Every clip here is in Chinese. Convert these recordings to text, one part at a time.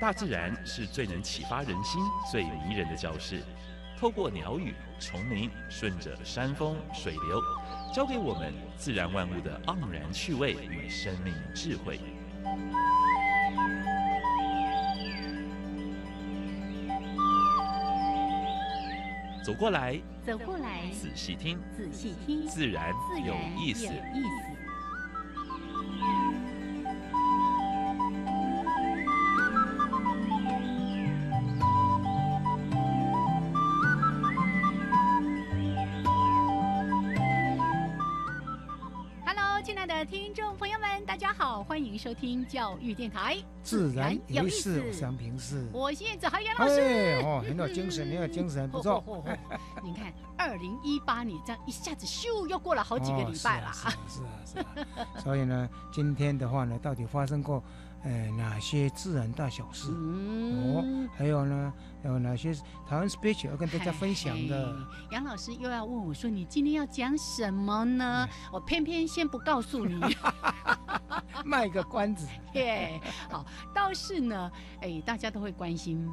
大自然是最能启发人心、最迷人的教室。透过鸟语、虫鸣，顺着山峰、水流，教给我们自然万物的盎然趣味与生命智慧。走过来，走过来，仔细听，仔细听，自然有意思。有意思。收听教育电台，自然有意思，我想平视。我是燕子豪袁老师。哎哦，很有精神，很有精神，不错。你看，二零一八年这样一下子咻又过了好几个礼拜了啊，是啊，是啊。所以呢，今天的话呢，到底发生过呃哪些自然大小事？哦嗯，，还有呢，有哪些台湾 speech 要跟大家分享的？嘿杨老师又要问我说：“你今天要讲什么呢？”我偏偏先不告诉你。卖个关子。耶，好，倒是呢，哎，大家都会关心。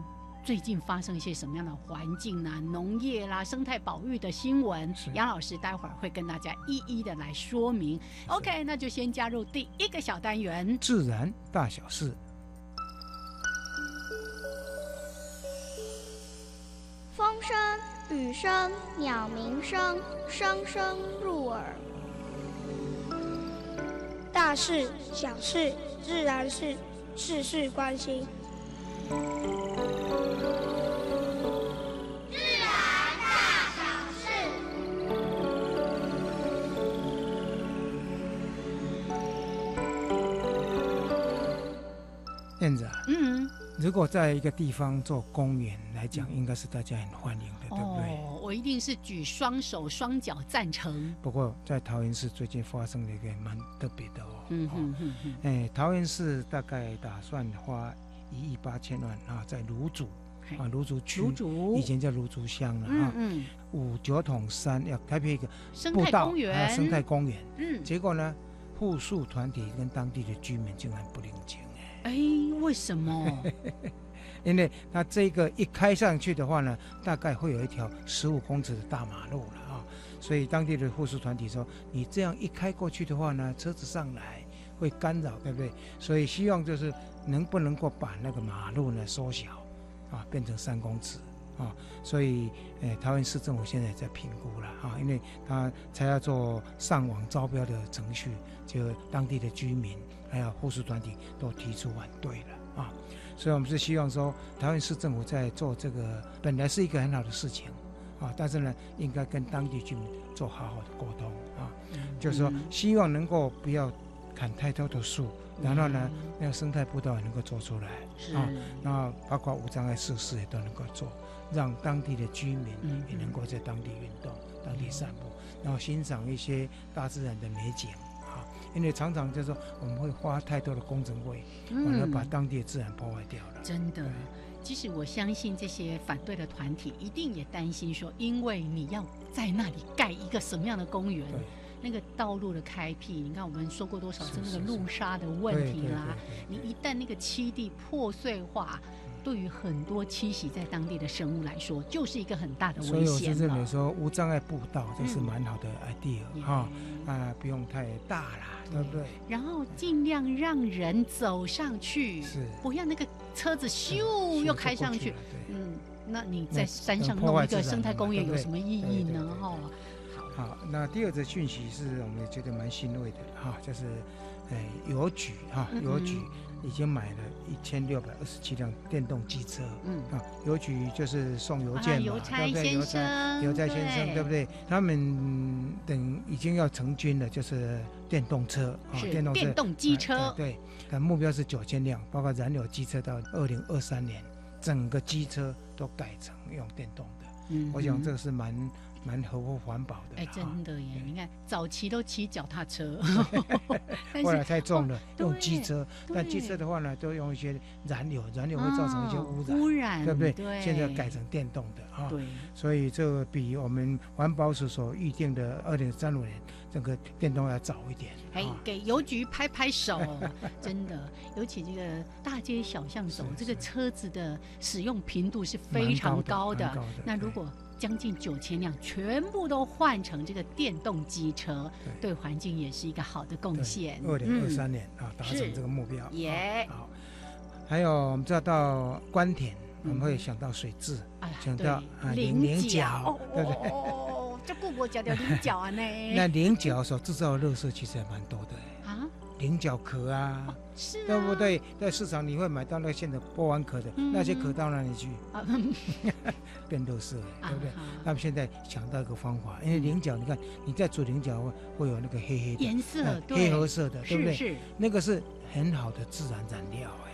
最近发生一些什么样的环境啊、农业啦、生态保育的新闻？杨老师待会儿会跟大家一一的来说明。OK，那就先加入第一个小单元。自然大小事，风声、雨声、鸟鸣声，声声入耳。大事、小事、自然是，事事关心大小事。燕子啊，嗯，如果在一个地方做公园来讲，应该是大家很欢迎的，对不对？哦，我一定是举双手双脚赞成。不过在桃园市最近发生了一个蛮特别的哦。嗯哦哼哼哼，哎，桃园市大概打算花一亿八千万啊，在芦竹啊，芦竹区，以前叫芦竹乡了啊。嗯嗯，五九桶山要开辟一个生态步道啊，公园，生态公园。嗯，结果呢，护树团体跟当地的居民竟然不领情哎，哎，为什么？因为它这个一开上去的话呢，大概会有一条十五公尺的大马路了啊，所以当地的护士团体说，你这样一开过去的话呢，车子上来会干扰，对不对？所以希望就是能不能够把那个马路呢缩小啊，变成三公尺。啊，所以，呃，台湾市政府现在也在评估了啊，因为他才要做上网招标的程序，就当地的居民还有护士团体都提出反对了啊，所以我们是希望说，台湾市政府在做这个本来是一个很好的事情啊，但是呢，应该跟当地居民做好好的沟通啊，就是说希望能够不要砍太多的树，然后呢，那个生态步道也能够做出来是。啊，那包括无障碍设施也都能够做，让当地的居民嗯也能够在当地运动、当地散步，然后欣赏一些大自然的美景。啊。因为常常就是说我们会花太多的工程费，反而把当地的自然破坏掉了。嗯真的。对。其实我相信这些反对的团体一定也担心说，因为你要在那里盖一个什么样的公园，那个道路的开辟，你看我们说过多少次那个路沙的问题啦，你一旦那个栖地破碎化，对于很多栖息在当地的生物来说，就是一个很大的危所以我是险了认为。说无障碍步道这是嗯。蛮好的 idea 哈、啊，不用太大啦，对不对？然后尽量让人走上去，是不要那个车子咻咻又开上去。嗯，那你在山上弄一个生态公园有什么意义呢？哈，好，那第二则讯息是我们觉得蛮欣慰的哈，就是，呃，邮局哈，嗯邮局已经买了一千六百二十七辆电动机车嗯，啊，邮局就是送邮件嘛，对不对？先邮差生，邮差先生对不对？他们嗯等已经要成军了，就是电动车啊，是电动车电动机车啊，对，但目标是九千辆，包括燃油机车到二零二三年，整个机车都改成用电动的。嗯我想这个是蛮蛮合乎环保的哎，啦。真的耶！你看，早期都骑脚踏车，但后来太重了，哦用机车，但机车的话呢，都用一些燃油，燃油会造成一些哦污染，污染，对不对？对，现在改成电动的啊，对，所以这个比我们环保署所预定的二零三五年这个电动要早一点。哎啊，给邮局拍拍手，真的，尤其这个大街小巷走，这个车子的使用频度是非常高高的。高的那如果将近九千辆全部都换成这个电动机车，对。对环境也是一个好的贡献。二零二三年啊，达成这个目标。耶啊好，还有我们知道到关田，我们嗯会想到水质，想到啊菱角，对不对？哦，这顾我讲的菱角啊呢？那菱角所制造的垃圾其实还蛮多的，啊，菱角壳啊，是啊，对不？对？在市场你会买到那现在剥完壳的嗯那些壳到哪里去？啊，变垃圾了，对不对？啊他们现在想到一个方法，因为菱角，你看你在煮菱角会会有那个黑黑的颜色呃对黑褐色的，对不对？是是，那个是很好的自然染料哎。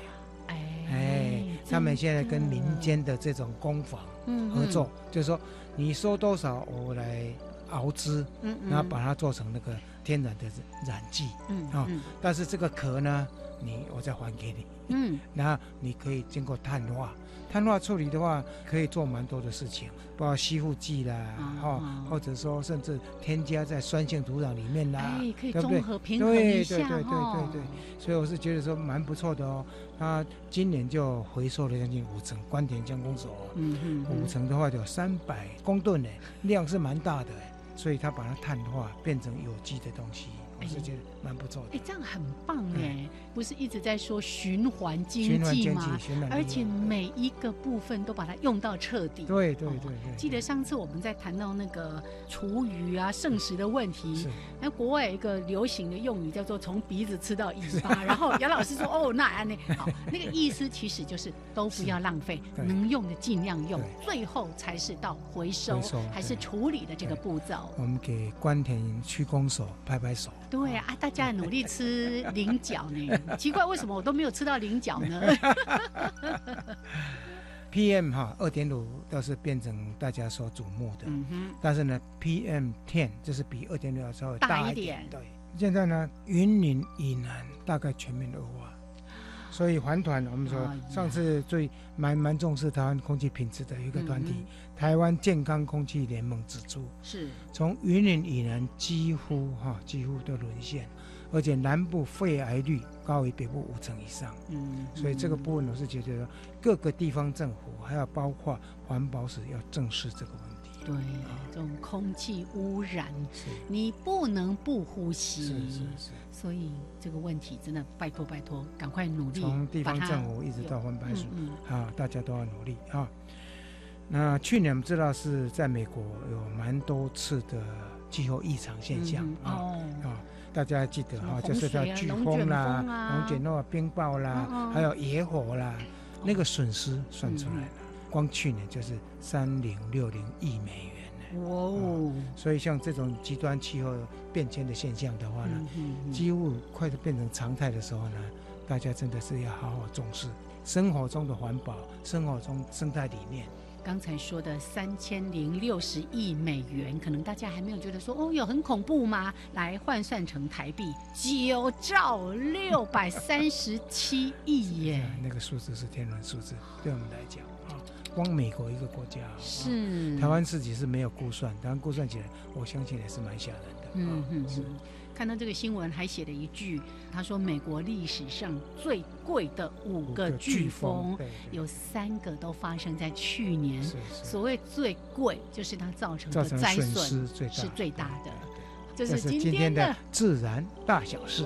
哎哎，他们现在跟民间的这种工坊嗯合作，就是说你收多少，我来熬汁，嗯，嗯。然后把它做成那个天然的染剂。啊嗯。哦但是这个壳呢，你我再还给你，嗯。然后你可以经过碳化，碳化处理的话，可以做蛮多的事情，包括吸附剂啦，哈、啊。或者说甚至添加在酸性土壤里面啦，哎，可以对不对？综合平衡一下对对对对哦对对。所以我是觉得说蛮不错的哦。它今年就回收了将近五成，关田加工所哦、嗯嗯五成的话就有三百公吨呢，量是蛮大的哎，所以它把它碳化变成有机的东西，我是觉得蛮不错的哎，。这样很棒哎，不是一直在说循环经循环经济吗而且每一个部分都把它用到彻底。哦对对对对，记得上次我们在谈到那个厨余啊、剩食的问题，那国外有一个流行的用语叫做“从鼻子吃到尾巴 ”，然后杨老师说：“哦，那安呢？好，那个意思其实就是都不要浪费，能用的尽量用，最后才是到回收还是对处理的这个步骤。我们给关田区公所拍拍手。对啊，啊大家努力吃菱角呢，奇怪为什么我都没有吃到菱角呢？PM 哈二点五倒是变成大家所瞩目的，嗯，但是呢，PM ten 就是比二点六要稍微大大一一点。对，现在呢，云林以南大概全面恶化，所以环团我们说上次最蛮蛮重视台湾空气品质的一个团体，嗯台湾健康空气联盟指出，是。从云林以南几乎哈几乎都沦陷，而且南部肺癌率高于北部五成以上。嗯，所以这个嗯部分我是觉得各个地方政府还要包括环保署要正视这个问题。对这种空气污染，你不能不呼吸。是是是，所以这个问题真的拜托拜托，赶快努力，从地方政府一直到环保署嗯嗯啊，大家都要努力啊。那去年我们知道是在美国有蛮多次的气候异常现象啊啊，大家记得哈，就是它洪水啊飓风啦、龙卷风啊、冰雹啦还有野火啦，那个损失算出来嗯。了，光去年就是三零六零亿美元呢。哇哦，所以像这种极端气候变迁的现象的话呢，嗯嗯嗯。几乎快的变成常态的时候呢，大家真的是要好好重视生活中的环保，生活中生态理念。刚才说的三千零六十亿美元，可能大家还没有觉得说哦，有很恐怖吗？来换算成台币，九兆六百三十七亿耶啊，那个数字是天文数字，对我们来讲啊，光美国一个国家啊，是台湾自己是没有估算，台湾估算起来，我相信也是蛮吓人的。啊嗯嗯，是嗯看到这个新闻还写了一句，他说美国历史上最贵的五个飓风，有三个都发生在去年。是是所谓最贵，就是它造成的灾损失是最大的。这是今天的自然大小事。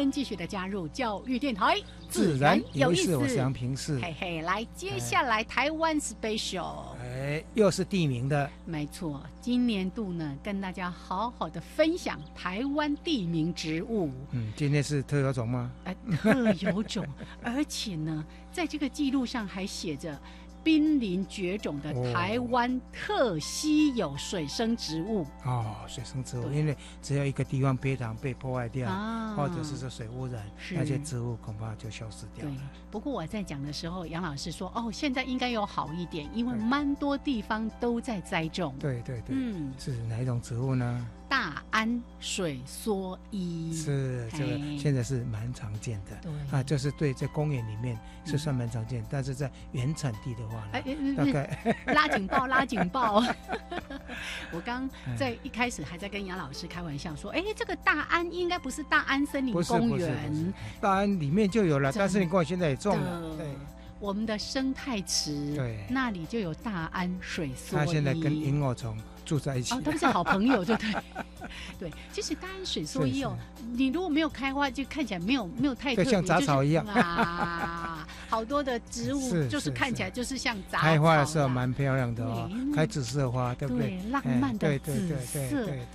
们继续的加入教育电台，自然有意思。我是杨平世，嘿嘿，来，接下来台湾 special，哎，又是地名的，没错。今年度呢，跟大家好好的分享台湾地名植物。嗯，今天是特有种吗？哎，特有种，而且呢，在这个记录上还写着。濒临绝种的台湾特稀有水生植物。哦，水生植物，因为只要一个地方被糖被破坏掉，或者是说水污染，那些植物恐怕就消失掉了。不过我在讲的时候，杨老师说，哦，现在应该有好一点，因为蛮多地方都在栽种。对对对，嗯，是哪一种植物呢？大安水蓑衣。是这个，现在是蛮常见的。对。啊，就是对在公园里面是算蛮常见，但是在原产地的话呢，大概 拉警报，拉警报。我刚在一开始还在跟杨老师开玩笑说，哎，这个大安应该不是大安森林公园，大安里面就有了，大安森林公园现在也种了。对，我们的生态池，对，那里就有大安水梭它现在跟萤火虫。住在一起哦，他们是好朋友，对不对？对，其实大安水梭衣哦，你如果没有开花，就看起来没有没有太特别，像杂草一样啊。好多的植物就是看起来就是像杂草。开花的时候蛮漂亮的哦，开紫色花，对不对？浪漫的紫色。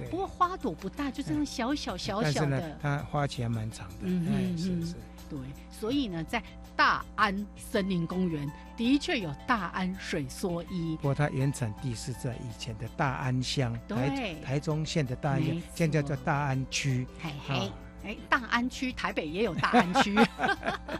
不过花朵不大，就这样小小小小的。它花期还蛮长的。嗯嗯是是。对，所以呢，在大安森林公园的确有大安水蓑衣，不过它原产地是在以前的大安乡，台台中县的大安乡，现在叫大安区。嘿嘿，哎，大安区，台北也有大安区。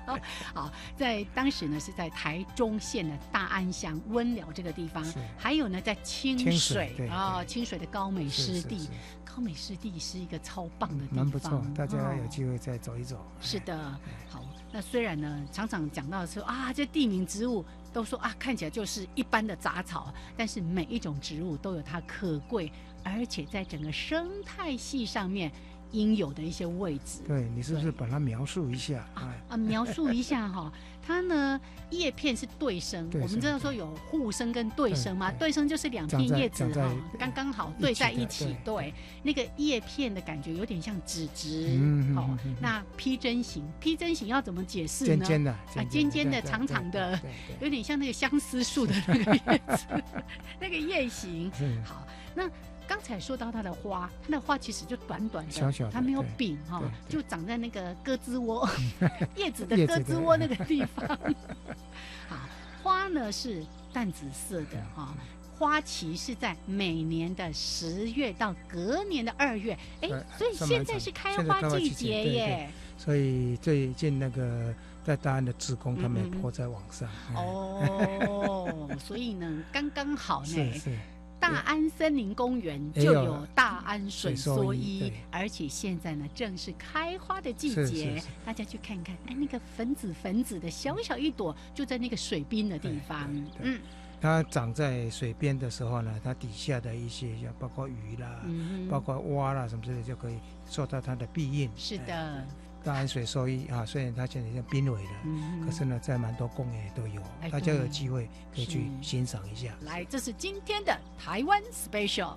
好，在当时呢是在台中县的大安乡温寮这个地方，还有呢在清水啊，清水的高美湿地。高美湿地是一个超棒的地方，蛮不错，大家有机会再走一走。是的，好。那虽然呢，常常讲到说啊，这地名植物都说啊，看起来就是一般的杂草，但是每一种植物都有它可贵，而且在整个生态系上面。应有的一些位置，对你是不是把它描述一下？啊？啊，描述一下哈，它呢叶片是对生，我们知道说有互生跟对生嘛，对生就是两片叶子哈，刚刚好对在一起，对，那个叶片的感觉有点像纸质，哦，那披针形，披针形要怎么解释呢？尖尖的，啊，尖尖的，长长的，有点像那个相思树的那个叶子，那个叶形，好，那。刚才说到它的花，它的花其实就短短的，它没有柄哈，就长在那个鸽子窝 叶子的鸽子窝那个地方。好，花呢是淡紫色的哈，花期是在每年的十月到隔年的二月，哎，所以现在是开花季节耶。所以最近那个在大安的职工他们泼在网上。哦，所以呢，刚刚好呢。是是。大安森林公园就有大安水蓑衣，而且现在呢正是开花的季节，大家去看看，哎，那个粉紫粉紫的小小一朵，就在那个水边的地方。嗯，它长在水边的时候呢，它底下的一些像包括鱼啦，包括蛙啦什么之类，就可以受到它的庇荫。是的。大安水收益啊，虽然它现在像濒危了，可是呢，在蛮多公园都有，大家有机会可以去欣赏一下。来，这是今天的台湾 special。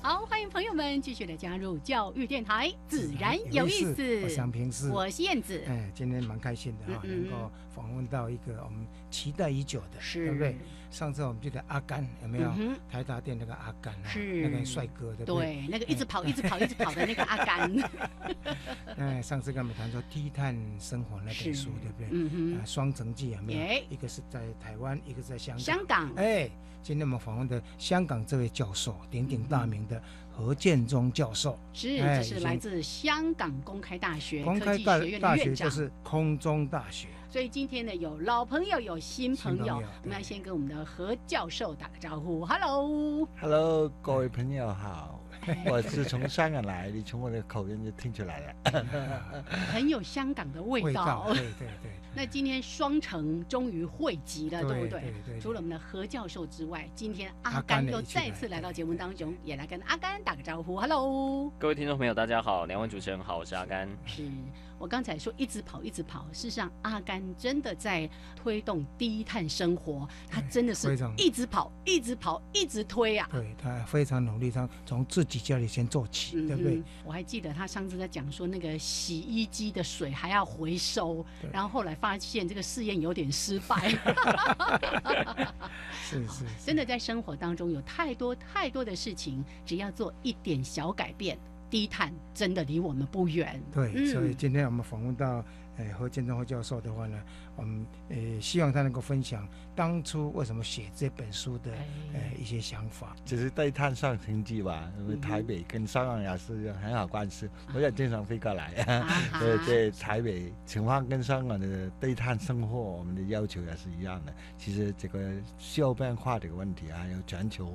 好，欢迎朋友们继续的加入教育电台，自然有意思。我想平时，我是燕子。哎，今天蛮开心的哈，能够访问到一个我们期待已久的，对不对？上次我们记得阿甘有没有？台大店那个阿甘啊，那个帅哥对不对？对，那个一直跑、一直跑、一直跑的那个阿甘。哎，上次跟我们谈说低碳生活那本书，对不对？嗯哼。啊，双城记有没有？一个是在台湾，一个在香港。香港。哎，今天我们访问的香港这位教授，鼎鼎大名的何建中教授。是，这是来自香港公开大学公开大学大学就是空中大学。所以今天呢，有老朋友，有新朋友，我们要先跟我们的何教授打个招呼。Hello，Hello，各位朋友好。我是从香港来，你从我的口音就听出来了。很有香港的味味道，对对对，那今天双城终于汇集了，对不对？对对除了我们的何教授之外，今天阿阿甘又再次来到节目当中，也来跟阿甘打个招呼。Hello，各位听众朋友，大家好，两位主持人好，我是阿甘。是我刚才说一直跑一直跑，事实上阿甘真的在推动低碳生活，他真的是一直跑一直跑一直推啊。对他非常努力，他从自己家里先做起，对不对嗯？我还记得他上次在讲说，那个洗衣机的水还要回收，然后后来发现这个试验有点失败。是 是，是 真的在生活当中有太多太多的事情，只要做一点小改变，低碳真的离我们不远。对，嗯所以今天我们访问到呃何建中何教授的话呢，我们呃希望他能够分享当初为什么写这本书的呃一些想法。只是对碳上成绩吧，因为嗯台北跟香港也是很好关系，我也经常飞过来。啊哈 对对，台北情况跟香港的对碳生活，我们的要求也是一样的。其实这个气候变化这个问题，啊有全球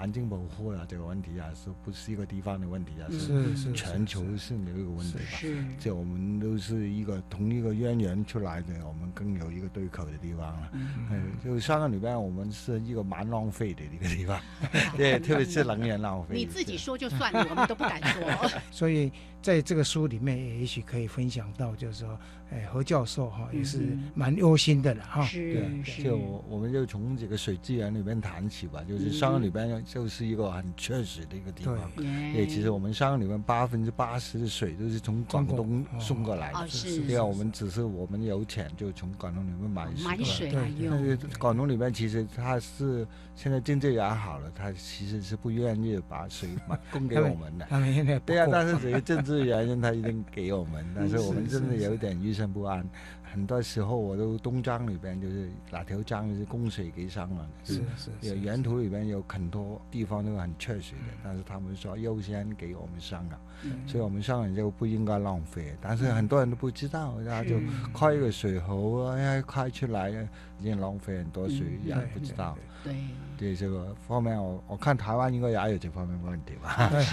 环境保护啊这个问题啊，是不是一个地方的问题啊？嗯是是是全球性的一个问题吧。是这我们都是一个同一个渊源出来的，我们更有一个对口的地方了。嗯嗯，就上个礼拜，我们是一个蛮浪费的一个地方，对，特别是能源浪费。你自己说就算了，我们都不敢说。所以在这个书里面，也许可以分享到，就是说，哎，何教授哈也是嗯蛮忧心的了哈。是就我们就从这个水资源里面谈起吧，就是香港里边就是一个很确实的一个地方。对，其实我们香港里面八分之八十的水都是从广东送过来的。哦是对啊，我们只是我们有钱就从广东里面买水。买水对来对但是。广东里面其实它是现在经济也好了，它其实是不愿意把水买供给我们的。对啊，但是这个政治原因，他一定给我们，但是我们真的是有点预算不安。很多时候我都东江里边就是哪条江就是供水给香港的，是是有沿途里边有很多地方都很缺水的，但是他们说优先给我们香港，嗯所以我们香港就不应该浪费。但是很多人都不知道，然后就开一个水喉啊，哎开出来已经浪费很多水，嗯也不知道。对，对这个方面我，我看台湾应该也有这方面问题吧？对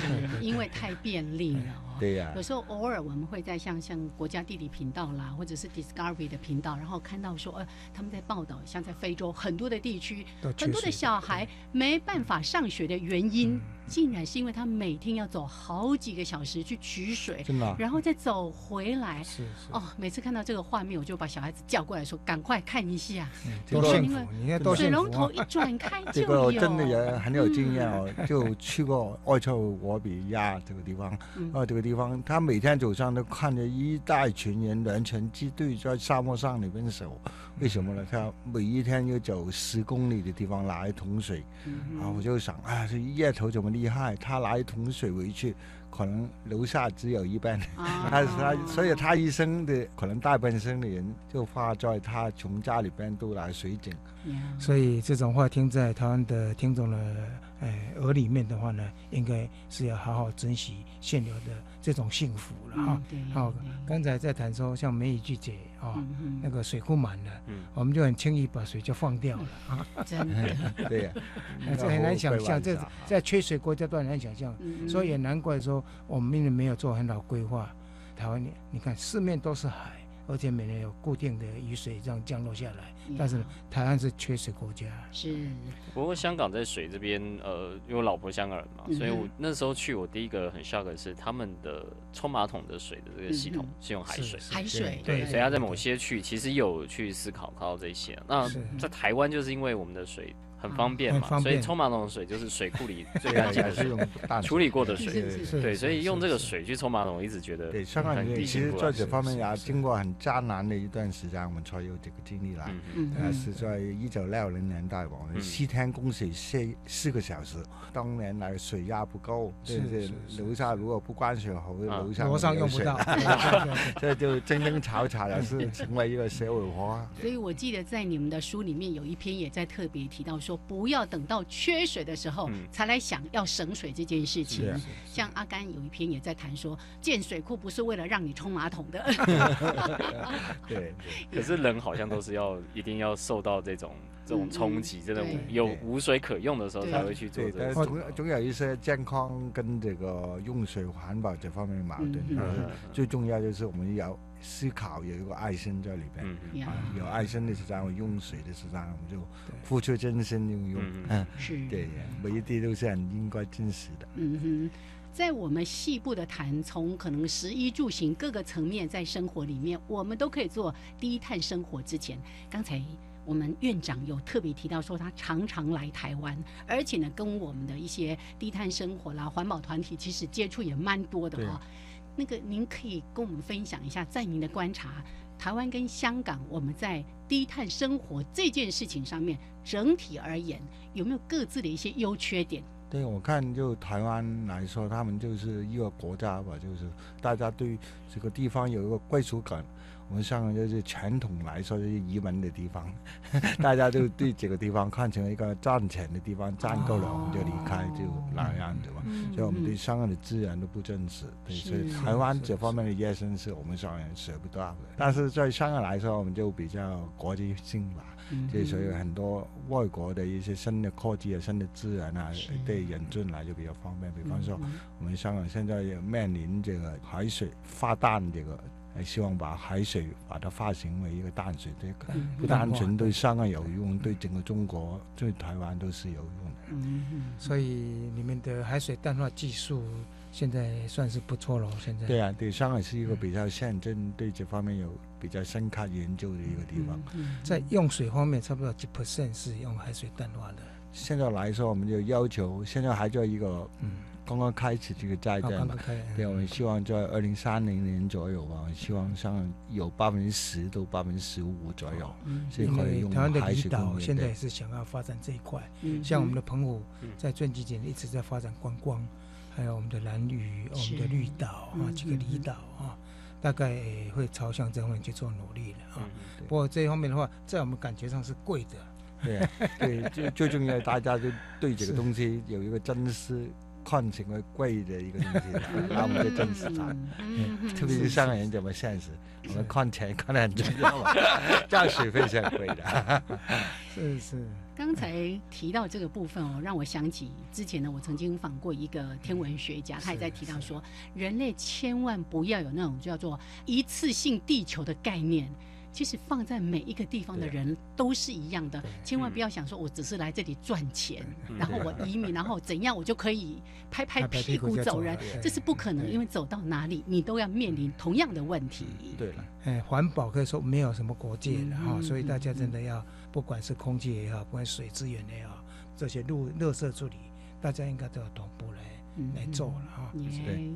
因为太便利了哦。对呀、有时候偶尔我们会在像像国家地理频道啦，或者是 Discovery 的频道，然后看到说，呃，他们在报道，像在非洲很多的地区，很多的小孩没办法上学的原因，竟然是因为他每天要走好几个小时去取水，真的啊、然后再走回来。是是哦，每次看到这个画面，我就把小孩子叫过来说：“赶快看一下，嗯这个多幸福！你看多水幸福啊！龙头一转开就这个。”真的也很有经验哦，就去过埃塞俄比亚这个地方，嗯哦，这个地方他每天早上都看着一大群人连成机队在沙漠上里边走，为什么呢？他每一天要走十公里的地方拿一桶水，嗯啊，我就想，啊，这夜头怎么厉害？他拿一桶水回去，可能楼下只有一半。啊 他他，所以他一生的可能大半生的人就花在他从家里边都来水井。所以这种话听在台湾的听众的呃而里面的话呢，应该是要好好珍惜现有的这种幸福了哈。好对，刚才在谈说像梅雨季节啊，那个水库满了，嗯。我们就很轻易把水就放掉了 啊。真的，对呀、这很难想象，这在缺水国家都很难想象，嗯所以也难怪说我们因为没有做很好规划，台湾你你看四面都是海，而且每年有固定的雨水这样降落下来，但是台湾是缺水国家。是。不过香港在水这边，呃，因为我老婆香港人嘛，所以我那时候去，我第一个很 shock 的是他们的冲马桶的水的这个系统嗯是用海水。海水，对，对。所以他在某些区其实有去思考考到这些。那在台湾就是因为我们的水很方便嘛，所以冲马桶的水就是水库里最干净的水，处理过的水。是是是对，所以用这个水去冲马桶，我一直觉得对，香港其实在这方面也经过很艰难的一段时间，我们才有这个经历来。嗯嗯。呃，是在一九六零年代，我们嗯。七天供水四四个小时，当年来水压不够，对是对是，是楼下如果不关水喉，啊。楼上楼上用不到，对 对对。对 这就争争吵吵的是成为一个社会化。所以我记得在你们的书里面有一篇也在特别提到说，不要等到缺水的时候嗯才来想要省水这件事情啊。像阿甘有一篇也在谈说，建水库不是为了让你冲马桶的。对，可是人好像都是要一定要受到这种这种冲击，真的有无水可用的时候才会去做对，这个事。但总总有一些健康跟这个用水环保这方面的矛盾。最重要就是我们要思考有一个爱心在里边。啊，有爱心的时候，我用水的时候，我们就付出真心用用。嗯嗯，是，对，每一滴都是很应该珍惜的。嗯哼，在我们细部的谈，从可能食衣住行各个层面，在生活里面，我们都可以做低碳生活。之前，刚才我们院长有特别提到说，他常常来台湾，而且呢，跟我们的一些低碳生活啦、环保团体其实接触也蛮多的哈、那个，您可以跟我们分享一下，在您的观察，台湾跟香港，我们在低碳生活这件事情上面，整体而言，有没有各自的一些优缺点？对我看，就台湾来说，他们就是一个国家吧，就是大家对这个地方有一个归属感。我们香港就是传统来说就是移民的地方，大家都对这个地方看成一个赚钱的地方，赚够了我们就离开，就那样子嘛。嗯所以我们对香港的资源都不珍惜，对，所以台湾这方面的野生是我们香港人舍不得的。但是在香港来说，我们就比较国际性吧，嗯就所以很多外国的一些新的科技啊、新的资源啊，对引进来就比较方便。比方说，嗯我们香港现在也面临这个海水发淡这个。呃希望把海水把它化成为一个淡水，这个嗯不单纯对香港有用，对整个中国、对台湾都是有用的。所以你们的海水淡化技术现在算是不错了。现在对啊，对，上海是一个比较现真，对这方面有比较深刻研究的一个地方。嗯在用水方面，差不多几 percent 是用海水淡化的。现在来说，我们就要求，现在还在一个嗯，刚刚开始这个阶好，段嘛。对，我们希望在二零三零年左右吧，我希望上有百分之十到百分之十五左右嗯。是因可以用为台湾的海水离岛工业对现在也是想要发展这一块，嗯。像我们的澎湖在最近几年一直在发展观光，还有我们的蓝屿、我们的绿岛啊嗯几个离岛啊，大概会朝向这方面去做努力的啊。嗯。不过这一方面的话，在我们感觉上是贵的，对啊对，最最重要，大家就对这个 东西有一个珍惜，看成为贵的一个东西，然后我们就珍惜它。特别是香港人这么现实，我们看钱看得很重要嘛，这样水费是很贵的。是是，刚才提到这个部分哦，让我想起之前呢，我曾经访过一个天文学家，他也在提到说，人类千万不要有那种叫做一次性地球的概念。其实放在每一个地方的人都是一样的，千万不要想说我只是来这里赚钱，嗯然后我移民，然后怎样我就可以拍拍屁屁股走人这是不可能，因为走到哪里你都要面临同样的问题。对了，哎，环保可以说没有什么国界的哈、嗯所以大家真的要，不管是空气也好，不管水资源也好，这些路垃圾处理，大家应该都要同步来、嗯来做了哈。耶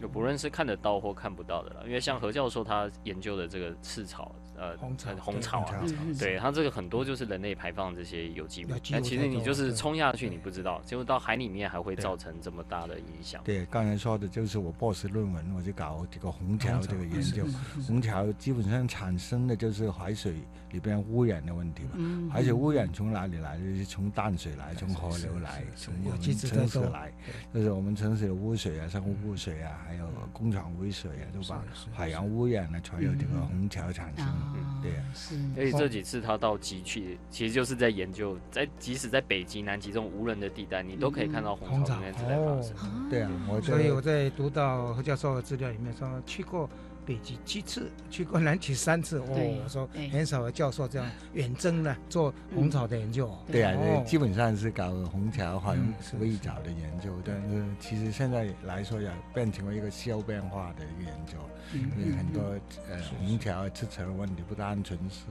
就不论是看得到或看不到的了，因为像何教授他研究的这个赤草，呃，红草呃红草啊，对它这个很多就是人类排放这些有机物但其实你就是冲下去你不知道，结果到海里面还会造成这么大的影响。对，刚才说的就是我博士论文，我就搞这个红桥这个研究。红桥基本上产生的就是海水里边污染的问题嘛。嗯海水污染从哪里来？就是从淡水来，从河流来，从我们有机质城市来，就是我们城市的污水啊、生活污水啊，还有工厂污水啊，都把海洋污染了，才有这个虹桥产生。啊，对啊是，所以这几次他到极去，其实就是在研究，在即使在北极、南极这种无人的地带，你都可以看到红红草草里面正在发生。啊对啊，所以我在读到何教授的资料里面说，去过北极七次，去过南极三次。我说很少有教授这样 远征呢，做红草的研究。对啊，哦基本上是搞红桥海洋嗯是微藻的研究，但是其实现在来说也变成为一个气候变化的一个研究。嗯因为很多呃虹桥赤潮的问题不单纯是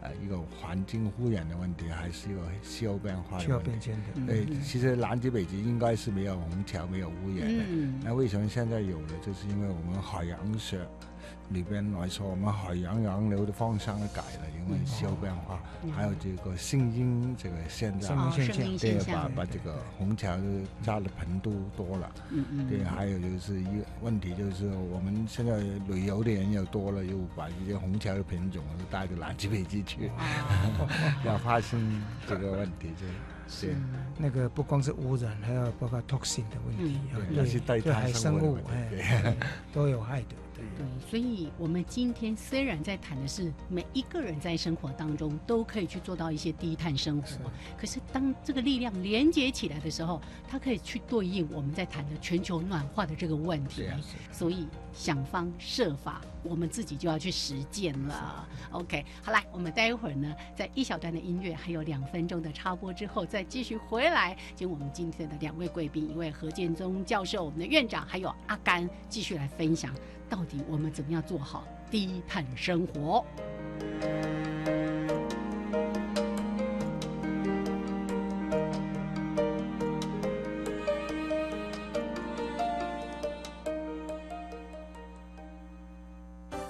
呃一个环境污染的问题，还是一个气候变化的问题。候变迁的。嗯对，其实南极、北极应该是没有虹桥、没有污染的。嗯那为什么现在有了？就是因为我们海洋学里边来说，我们海洋洋流的方向都改了，因为气候变化，还有这个声音这个现在声音哦，现象。对把把这个虹桥就加的盆都多了。嗯嗯，对，还有就是一个问题，就是我们现在旅游的人又多了，又把一些虹桥的品种都带到南极、北极去，啊，要发生这个问题就，是，那个不光是污染，还有包括 toxin 的问题，啊对，那是对对海生物对，都有害的。对，所以我们今天虽然在谈的是每一个人在生活当中都可以去做到一些低碳生活，可是当这个力量连接起来的时候，它可以去对应我们在谈的全球暖化的这个问题。所以想方设法，我们自己就要去实践了。OK，好啦，我们待会儿呢，在一小段的音乐还有两分钟的插播之后，再继续回来，请我们今天的两位贵宾，一位何建宗教授，我们的院长，还有阿甘，继续来分享，到底我们怎么样做好低碳生活。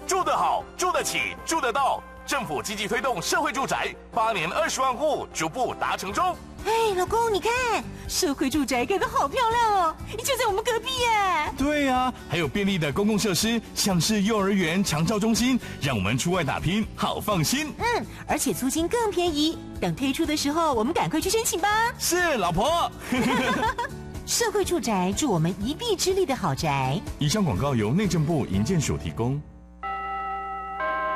住得好，住得起，住得到。政府积极推动社会住宅，八年二十万户逐步达成中。哎，老公，你看社会住宅盖得好漂亮哦，就在我们隔壁耶。对啊，还有便利的公共设施，像是幼儿园、长照中心，让我们出外打拼好放心。嗯，而且租金更便宜。等推出的时候，我们赶快去申请吧。是，老婆。社会住宅助我们一臂之力的好宅。以上广告由内政部营建署提供。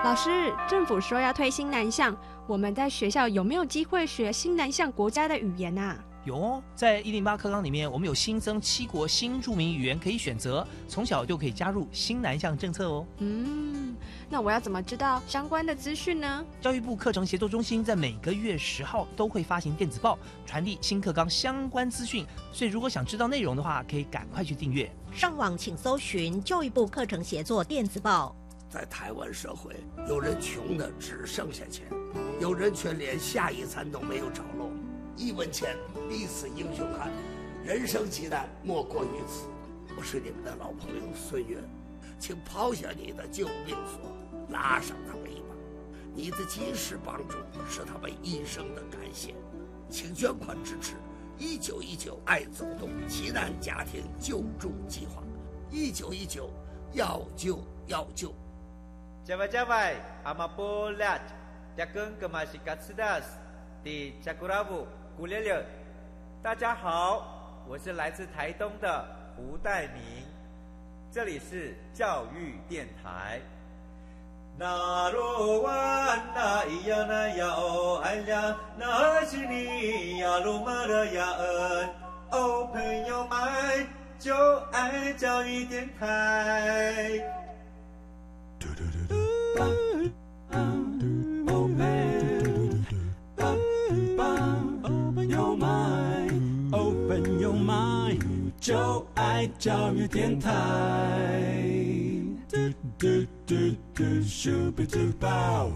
老师，政府说要推新南向，我们在学校有没有机会学新南向国家的语言啊？有哦，在一零八课纲里面，我们有新增七国新著名语言可以选择，从小就可以加入新南向政策哦。嗯，那我要怎么知道相关的资讯呢？教育部课程协作中心在每个月十号都会发行电子报，传递新课纲相关资讯，所以如果想知道内容的话，可以赶快去订阅。上网请搜寻教育部课程协作电子报。在台湾社会，有人穷的只剩下钱，有人却连下一餐都没有着落。一文钱，必死英雄汉，人生极难莫过于此。我是你们的老朋友孙悦，请抛下你的救命索，拉上他们一把。你的及时帮助是他们一生的感谢，请捐款支持一九一九爱走动奇难家庭救助计划。一九一九，要救要救。Jawai-jawai, amapolat, jagung kemashikatsidas, di Chakuravu, Gulele。大家好，我是来自台东的胡代明，这里是教育电台。那罗哇那咿呀那呀哦哎呀，那是你呀鲁玛的呀恩哦，朋友们就爱教育电台。就爱教育电台。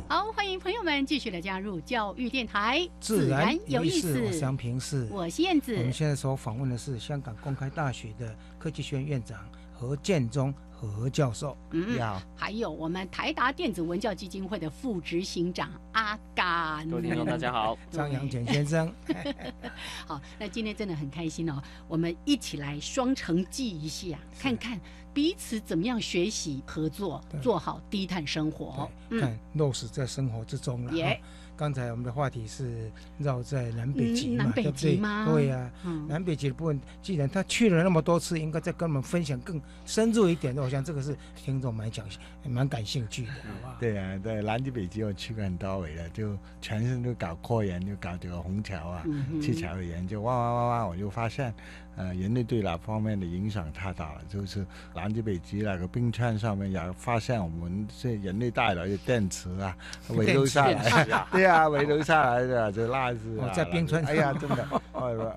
好，欢迎朋友们继续来加入教育电台，自然有意思。我是杨平是，我是燕子。我们现在所访问的是香港公开大学的科技学院院长何建中何教授。嗯，好。还有我们台达电子文教基金会的副执行长阿甘。各位听众大家好，张阳简先生。好，那今天真的很开心哦，我们一起来双城记一下，看看彼此怎么样学习合作，做好低碳生活。嗯、看落实在生活之中了。也刚才我们的话题是绕在南北极嘛，嗯、南北极吗？对呀、啊，嗯、南北极的部分，既然他去了那么多次，应该再跟我们分享更深入一点。我想这个是听众蛮讲、蛮感兴趣的，好不好？对啊，对，南极北极我去过很多回了，就全身都搞科研，就搞这个虹桥啊、嗯、气桥的研究，哇哇哇哇，我就发现。呃，人类对哪方面的影响太大了？就是南极、北极那个冰川上面也发现我们这人类带来的电池啊，遗留下来，对啊，遗留下来的这垃圾啊，在冰川哎呀，真的，呃，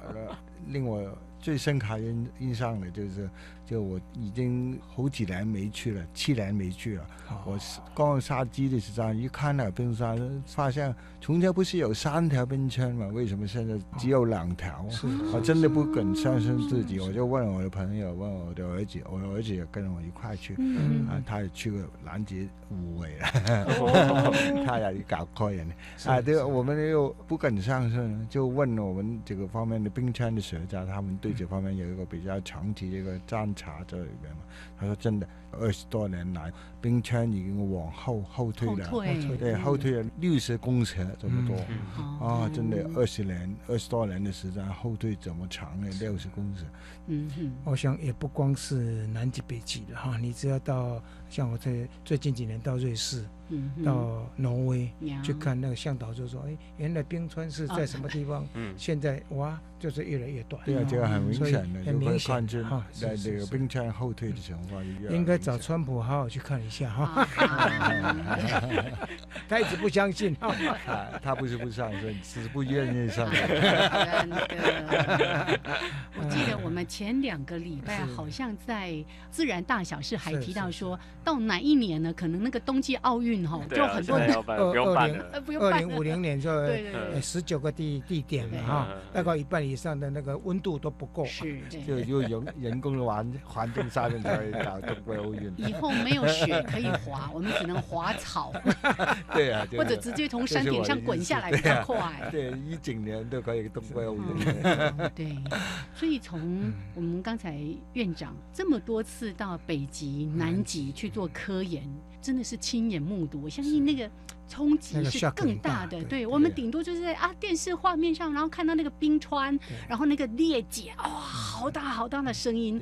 令我最深刻印印象的就是，就我已经好几年没去了，七年没去了。哦、我刚杀鸡的时候一看那冰山，发现从前不是有三条冰川嘛？为什么现在只有两条？哦、我真的不敢相信自己，我就问我的朋友，问我的儿子，我儿子也跟我一块去，嗯、啊，他也去过南极五位了，哦、他也搞科研的啊。对，我们又不敢相信，就问我们这个方面的冰川的学家，他们对这方面有一个比较长期的一个观察这里边嘛。他说真的，二十多年来，冰川已经往后后退了，后退对，嗯。后退了六十公尺这么多，嗯。啊，真的二十年、二十多年的时间后退这么长的六十公尺，嗯哼，我想也不光是南极、北极的哈，你只要到像我在最近几年到瑞士。嗯到挪威去看那个向导，就说：“哎，原来冰川是在什么地方？嗯。现在哇，就是越来越短。对啊，这个很明显的，就会很明显看见哈，在这个冰川后退的情况就越来越应该找川普好好去看一下哈。他一直不相信。啊，他不是不上升，只是不愿意上升。我记得我们前两个礼拜好像在《自然大小事》还提到说，到哪一年呢？可能那个冬季奥运哈，就很多现在要办不用办了呃不用办了二零五零年就对对对十九个地地点了哈，大概一半以上的那个温度都不够。是，就就人人工的环环境下面才会搞 以后没有雪可以滑，我们只能滑草。对啊，或者直接从山顶上滚下来比较快。对，一整年都可以冬季奥运。对，所以从我们刚才院长这么多次到北极、南极去做科研，真的是亲眼目睹，我相信那个。冲击是更大的，对我们顶多就是在啊电视画面上，然后看到那个冰川，然后那个裂解，哇，好大好大的声音。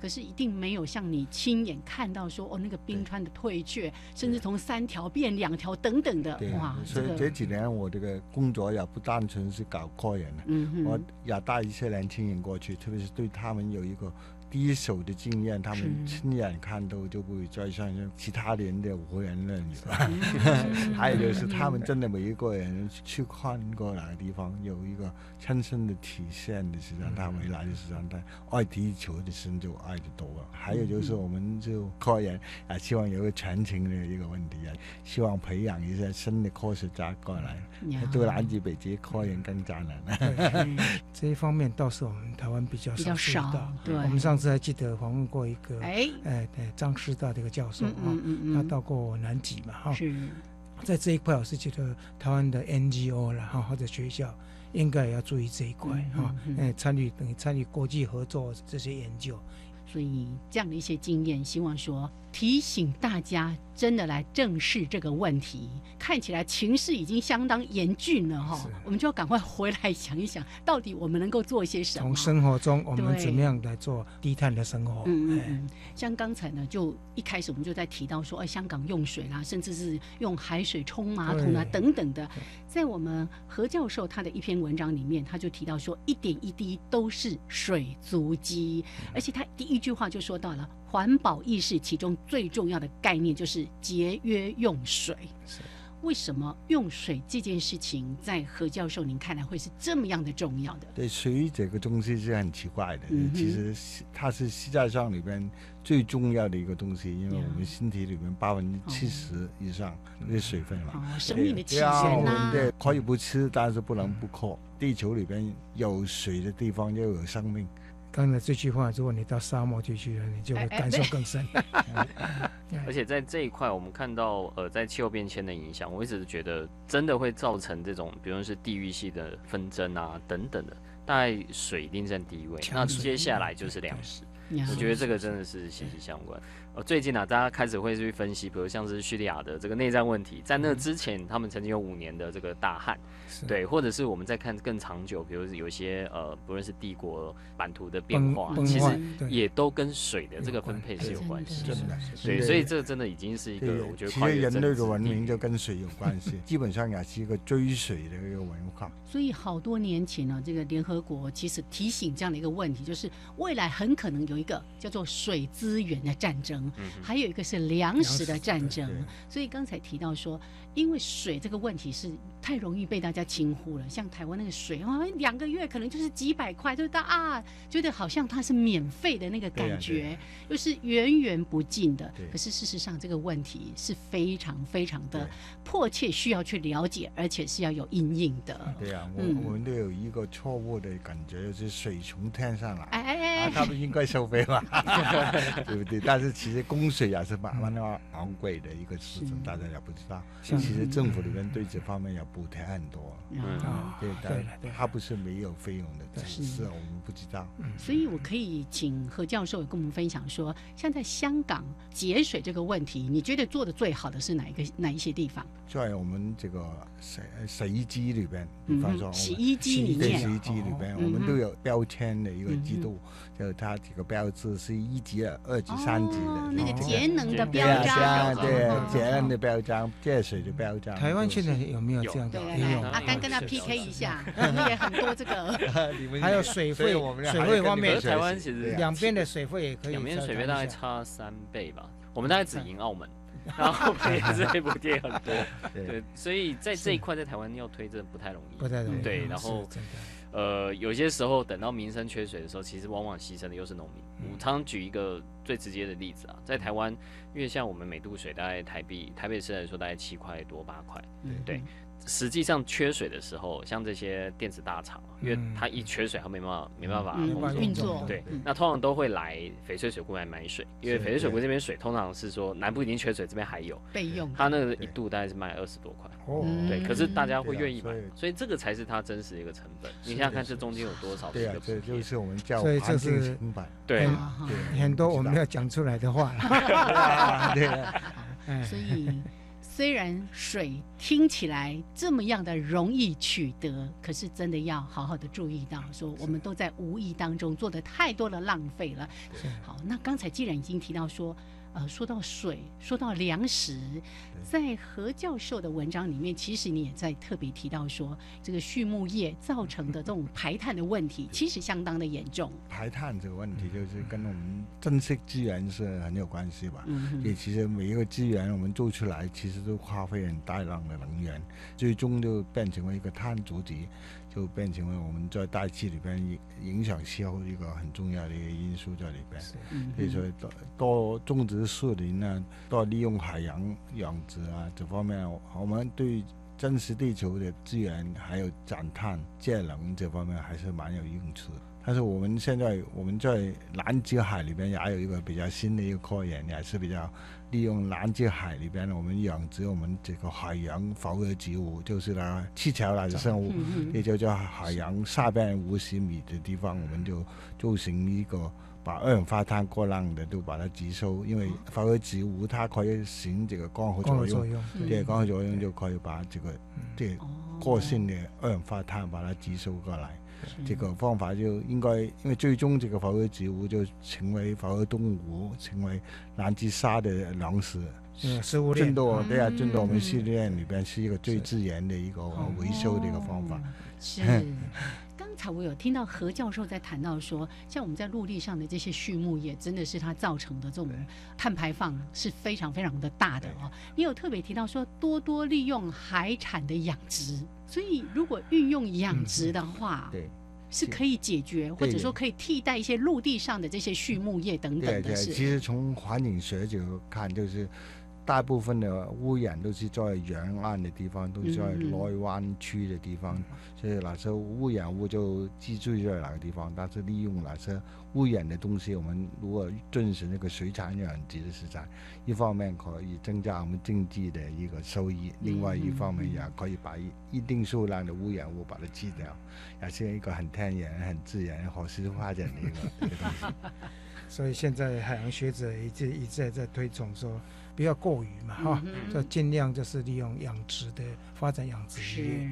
可是一定没有像你亲眼看到说哦，那个冰川的退却，甚至从三条变两条等等的，哇！所以这几年我这个工作也不单纯是搞科研了，嗯我也带一些年轻人过去，特别是对他们有一个。第一手的经验，他们亲眼看到，就不会再像其他人的胡言乱语了。还有就是，他们真的每一个人去看过哪个地方，有一个亲身的体现的时候，他回来的时候，他爱地球的心就爱的多了。还有就是，我们就科研啊，希望有个传承的一个问题啊，希望培养一些新的科学家过来，对南极、北极科研更加难。这一方面倒是我们台湾比较比较少。对，我们上次还记得访问过一个，哎，哎，对，张师大的一个教授啊，他到过南极嘛，哈。是。在这一块，我是觉得台湾的 NGO 了哈，或者学校应该也要注意这一块哈，哎，参与等于参与国际合作这些研究。所以这样的一些经验，希望说提醒大家真的来正视这个问题。看起来情势已经相当严峻了哈，我们就要赶快回来想一想，到底我们能够做一些什么？从生活中，我们怎么样来做低碳的生活？嗯嗯嗯。像刚才呢，就一开始我们就在提到说，哎，香港用水啦，甚至是用海水冲马桶啊等等的，在我们何教授他的一篇文章里面，他就提到说，一点一滴都是水足迹，而且他第。一句话就说到了环保意识，其中最重要的概念就是节约用水。为什么用水这件事情，在何教授您看来会是这么样的重要的？对，水这个东西是很奇怪的，嗯、其实它是世界上里边最重要的一个东西，因为我们身体里面百分之七十以上是水分嘛，哦、生命的起源呐。对，可以不吃，但是不能不喝。地球里边有水的地方就有生命。刚才这句话，如果你到沙漠地区了，你就会感受更深。而且在这一块，我们看到呃，在气候变迁的影响，我一直觉得真的会造成这种，比如是地域系的纷争啊等等的，大概水一定占第一位。那接下来就是粮食，我觉得这个真的是息息相关。呃，最近啊，大家开始会去分析，比如像是叙利亚的这个内战问题，在那之前，他们曾经有五年的这个大旱，对，或者是我们在看更长久，比如有些呃，不论是帝国版图的变化，其实也都跟水的这个分配是有关系，真的，对，所以这真的已经是一个我觉得其实人类的文明就跟水有关系，基本上也是一个追水的一个文化。所以好多年前呢，这个联合国其实提醒这样的一个问题，就是未来很可能有一个叫做水资源的战争。嗯还有一个是粮食的战争，所以刚才提到说，因为水这个问题是太容易被大家轻忽了。像台湾那个水啊，两个月可能就是几百块，就是大啊，觉得好像它是免费的那个感觉，又是源源不尽的。可是事实上，这个问题是非常非常的迫切，需要去了解，而且是要有阴影的。对啊，我我们都有一个错误的感觉，就是水从天上来，哎哎哎，他们应该收费嘛，对不对？但是其实。实供水也是蛮蛮昂昂贵的一个事情，大家也不知道。其实政府里面对这方面要补贴很多。嗯。啊对，对了对但它不是没有费用的，只是我们不知道。所以我可以请何教授也跟我们分享说，像在香港节水这个问题，你觉得做的最好的是哪一个哪一些地方？在我们这个洗洗衣机里边，比方说洗衣机里面。对洗衣机里边，哦我们嗯都有标签的一个制度，就它这个标志是一级、二级、三级的，那个节能的标章。对啊对哦。啊，节能的标章、节水的标章。台湾现在有没有这样的？有来，阿甘跟他 PK 一下，你也很多这个。你们还有水费我们，水费方面，台湾其实两边的水费也可以两边再水费大概差三倍吧，我们大概只赢澳门，然后也是被补贴很多，对，所以在这一块在台湾要推真的不太容易，不太容易对，嗯然后呃，有些时候等到民生缺水的时候，其实往往牺牲的又是农民。嗯我常常举一个最直接的例子啊，在台湾，因为像我们每度水大概台币台北市来说大概七块多八块，对。实际上缺水的时候，像这些电子大厂，因为嗯它一缺水，它没办法没办法嗯工作。运作。对嗯，那通常都会来翡翠水库来买水，因为翡翠水库这边水通常是说南部已经缺水，这边还有。备用。它那个一度大概是卖二十多块，哦。对，可是大家会愿意买所以，这个才是它真实的一个成本。你是想想看，这中间有多少对啊这就是我们叫所以这环境是成本。对。很多我们要讲出来的话了。对 所以，虽然水听起来这么样的容易取得，可是真的要好好的注意到，说我们都在无意当中做的太多的浪费了。好，那刚才既然已经提到说。呃，说到水，说到粮食，在何教授的文章里面，其实你也在特别提到说，这个畜牧业造成的这种排碳的问题，其实相当的严重。排碳这个问题就是跟我们珍惜资源是很有关系吧。嗯哼也其实每一个资源我们做出来，其实都花费很大量的能源，最终就变成为一个碳足迹，就变成为我们在大气里边影影响气候一个很重要的一个因素在里边。嗯所以说多多种植树林啊，多利用海洋养殖啊，这方面我们对真实地球的资源还有减碳节能这方面还是蛮有用处的。但是我们现在我们在南极海里边也有一个比较新的一个科研，也是比较利用南极海里边我们养殖我们这个海洋浮游植物，就是呢气球类的生物，也就叫海洋下边五十米的地方，我们就造成一个把二氧化碳过量的都把它吸收，因为浮游植物它可以行这个光合作用对。嗯。光合作用就可以把这个这个过性的二氧化碳把它吸收过来。这个方法就应该，因为最终这个浮游植物就成为浮游动物，成为南极沙的粮食。嗯食物链进到对啊，进到我们嗯系列里边是一个最自然的一个维修的一个方法。是。我有听到何教授在谈到说，像我们在陆地上的这些畜牧业，真的是它造成的这种碳排放是非常非常的大的哦。你有特别提到说，多多利用海产的养殖，所以如果运用养殖的话，对。是可以解决，或者说可以替代一些陆地上的这些畜牧业等等的事。其实从环境学角度看，就是大部分的污染都是在沿岸的地方，都是在内湾区的地方，所以那些污染物就居住在哪个地方。但是利用那些污染的东西，我们如果遵循那个水产养殖的食材，一方面可以增加我们经济的一个收益，另外一方面也可以把一一定数量的污染物把它去掉，也是一个很天然、很自然、可持续发展的一个一个东西。所以现在海洋学者一直一再在推崇说，不要过于嘛哈就尽量就是利用养殖的发展养殖业，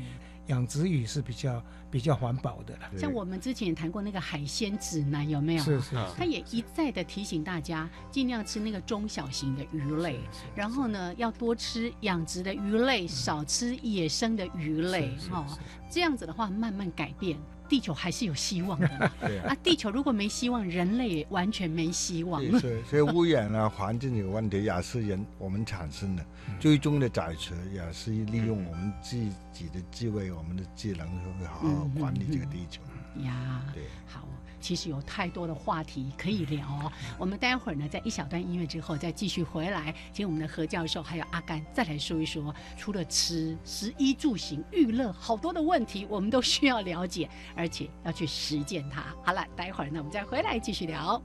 养殖鱼是比较比较环保的了。像我们之前也谈过那个海鲜指南，有没有？是是是。他也一再的提醒大家，尽量吃那个中小型的鱼类，然后呢，要多吃养殖的鱼类，少吃野生的鱼类，哈、这样子的话，慢慢改变。地球还是有希望的嘛 对啊啊！地球如果没希望，人类也完全没希望。对，所以所以 污染啊、环境有问题也是人我们产生的，最终的解决也是利用我们自己的智慧、我们的智能，会好好管理这个地球。呀，对，好，其实有太多的话题可以聊哦。我们待会儿呢，在一小段音乐之后，再继续回来，请我们的何教授还有阿甘再来说一说，除了吃、食衣住行、娱乐，好多的问题，我们都需要了解，而且要去实践它。好了，待会儿呢，我们再回来继续聊。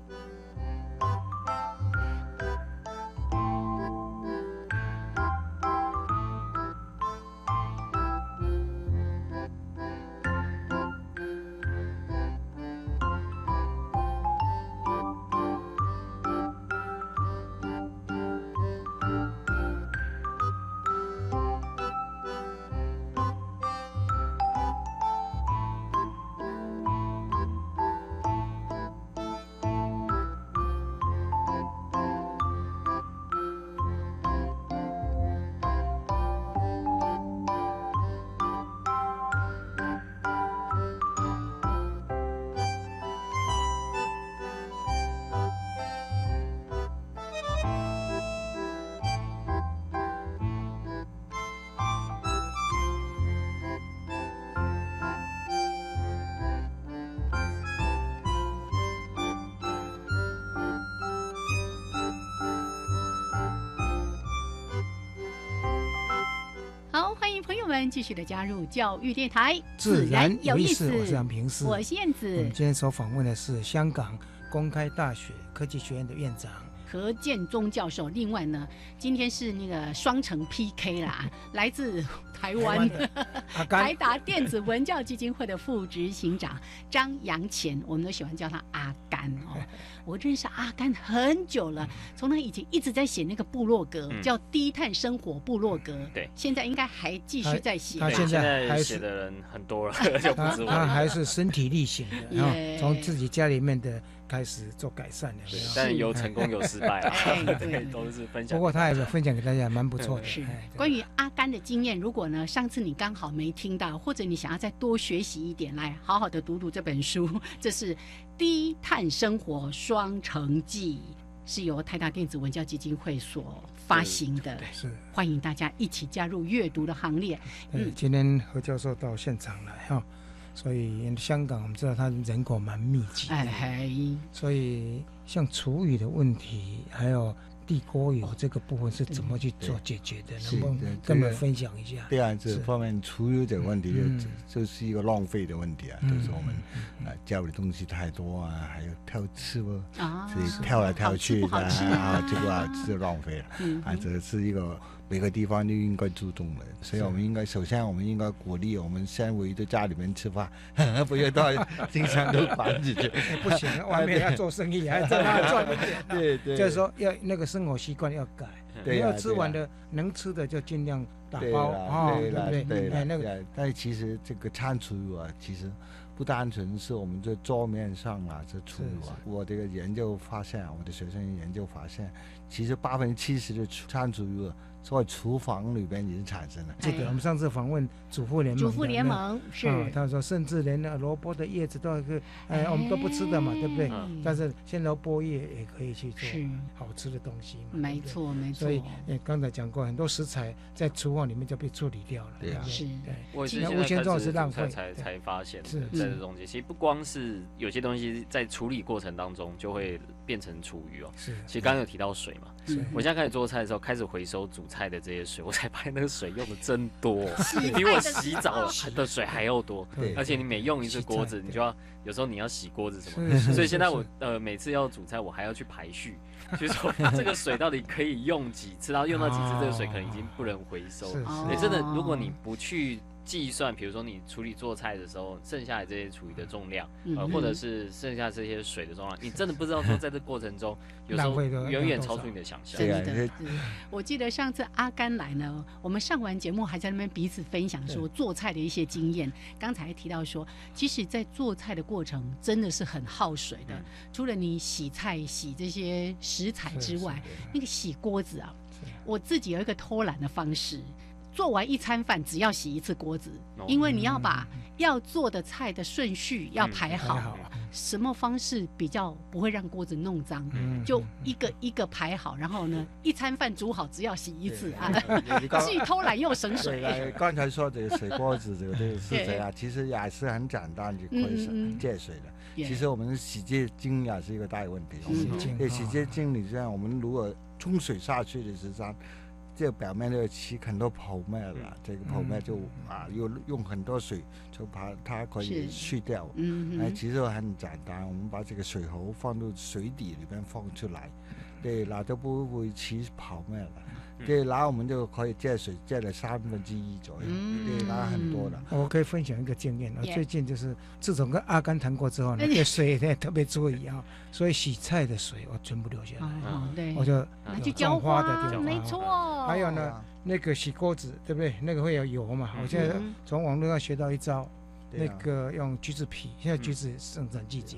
们继续的加入教育电台，自然有意思。我是杨平思，我是燕子。我们今天所访问的是香港公开大学科技学院的院长。何建中教授，另外呢，今天是那个双城 PK 啦，来自台湾 台达电子文教基金会的副执行长张扬前，我们都喜欢叫他阿甘哦。我认识阿甘很久了，从他以前一直在写那个部落格，叫低碳生活部落格。对，现在应该还继续在写。他现在还写的人很多了，就不止我。他还是身体力行的，然后从自己家里面的。开始做改善了，但有成功有失败啊，对，都是分享。不过他也是分享给大家，蛮不错的。是关于阿甘的经验，如果呢上次你刚好没听到，或者你想要再多学习一点，来好好的读读这本书。这是《低碳生活双城记》，是由台大电子文教基金会所发行的。是欢迎大家一起加入阅读的行列。嗯，今天何教授到现场来哈。所以香港我们知道它人口蛮密集，哎，所以像厨余的问题，还有地沟油这个部分是怎么去做解决的？能不能跟我们分享一下？对啊，这方面厨余这个问题就就是一个浪费的问题啊，就是我们啊教的东西太多啊，还有挑刺不，所以跳来跳去的啊，这个是浪费了啊，这是一个。每个地方都应该注重了，所以我们应该首先我们应该鼓励我们先围着家里面吃饭，不要到经常都管子去。不行，外面要做生意，还在那赚一点。对对，就是说要那个生活习惯要改，你要吃完的能吃的就尽量打包啊，对不对？哎，那个，但其实这个餐厨啊，其实不单纯是我们在桌面上啊这厨啊。我这个研究发现，我的学生研究发现，其实八分之七十的餐厨啊。在厨房里边已经产生了。这个我们上次访问主妇联盟，主妇联盟是，他说甚至连那萝卜的叶子都可以，哎，我们都不吃的嘛，对不对？但是现萝卜叶也可以去做好吃的东西嘛。没错，没错。所以，哎，刚才讲过，很多食材在厨房里面就被处理掉了。对啊，是。对，我是现在才才才发现，在这东西，其实不光是有些东西在处理过程当中就会变成厨余哦。是。其实刚刚有提到水嘛，我现在开始做菜的时候，开始回收煮菜的这些水。我才发现那个水用的真多，比我洗澡的水还要多。而且你每用一次锅子，你就要有时候你要洗锅子什么。所以现在我呃每次要煮菜，我还要去排序，就是说这个水到底可以用几次，然后用到几次，这个水可能已经不能回收。哎，真的，如果你不去。计算，比如说你处理做菜的时候，剩下的这些厨余的重量，呃，或者是剩下这些水的重量，你真的不知道说在这过程中，有时候 远远超出你的想象。真的，我记得上次阿甘来呢，我们上完节目还在那边彼此分享说做菜的一些经验。刚才提到说，其实，在做菜的过程真的是很耗水的。除了你洗菜、洗这些食材之外，那个洗锅子啊，我自己有一个偷懒的方式。做完一餐饭，只要洗一次锅子，因为你要把要做的菜的顺序要排好。什么方式比较不会让锅子弄脏？就一个一个排好，然后呢，一餐饭煮好，只要洗一次啊，既偷懒又省水。刚才说这个水锅子这个这个是这样，其实也是很简单就可以节水的。其实我们洗洁精也是一个大问题。对，洗洁精你这样，我们如果冲水下去的时候。这个表面要起很多泡沫了，这个泡沫就啊，又用很多水就把它可以去掉。嗯哎，其实很简单，我们把这个水壶放到水底里面放出来，对，那就不会起泡沫了。对，然后我们就可以借水借了三分之一左右，对，拿很多了。我可以分享一个经验，我最近就是自从跟阿甘谈过之后呢，对水呢特别注意啊，所以洗菜的水我全部留下来，对，我就拿去浇花的，没错。还有呢，那个洗锅子，对不对？那个会有油嘛？我现在从网络上学到一招，那个用橘子皮，现在橘子生产季节，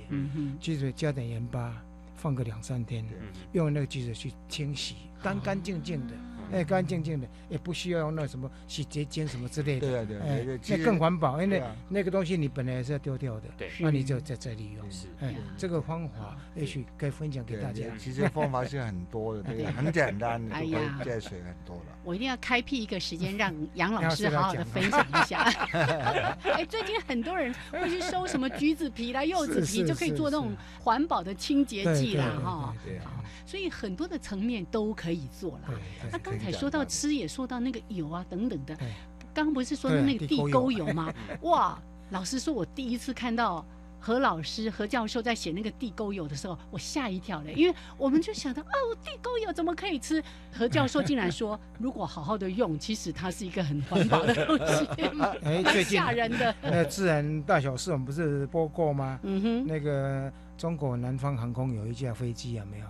橘子加点盐巴，放个两三天，用那个橘子去清洗，干干净净的。哎，干干净净的，也不需要用那什么洗洁精什么之类的。对啊，对啊，那更环保，因为那个东西你本来是要丢掉的。对，那你就在这里用。是，哎，这个方法也许可以分享给大家。其实方法是很多的，对，很简单的，就可节水很多了。我一定要开辟一个时间，让 杨老师好好的分享一下。哎，最近很多人会去收什么橘子皮啦、柚子皮，就可以做那种环保的清洁剂啦，哈。对啊。所以很多的层面都可以做啦。那刚才说到吃，也说到那个油啊等等的。刚刚不是说的那个地地沟油沟油吗？哇，老实说，我第一次看到。何老师、何教授在写那个地沟油的时候，我吓一跳嘞，因为我们就想到，哦，地沟油怎么可以吃？何教授竟然说，如果好好的用，其实它是一个很环保的东西，哎，蛮最吓人的。那自然大小事我们不是播过吗？嗯哼，那个中国南方航空有一架飞机有没有？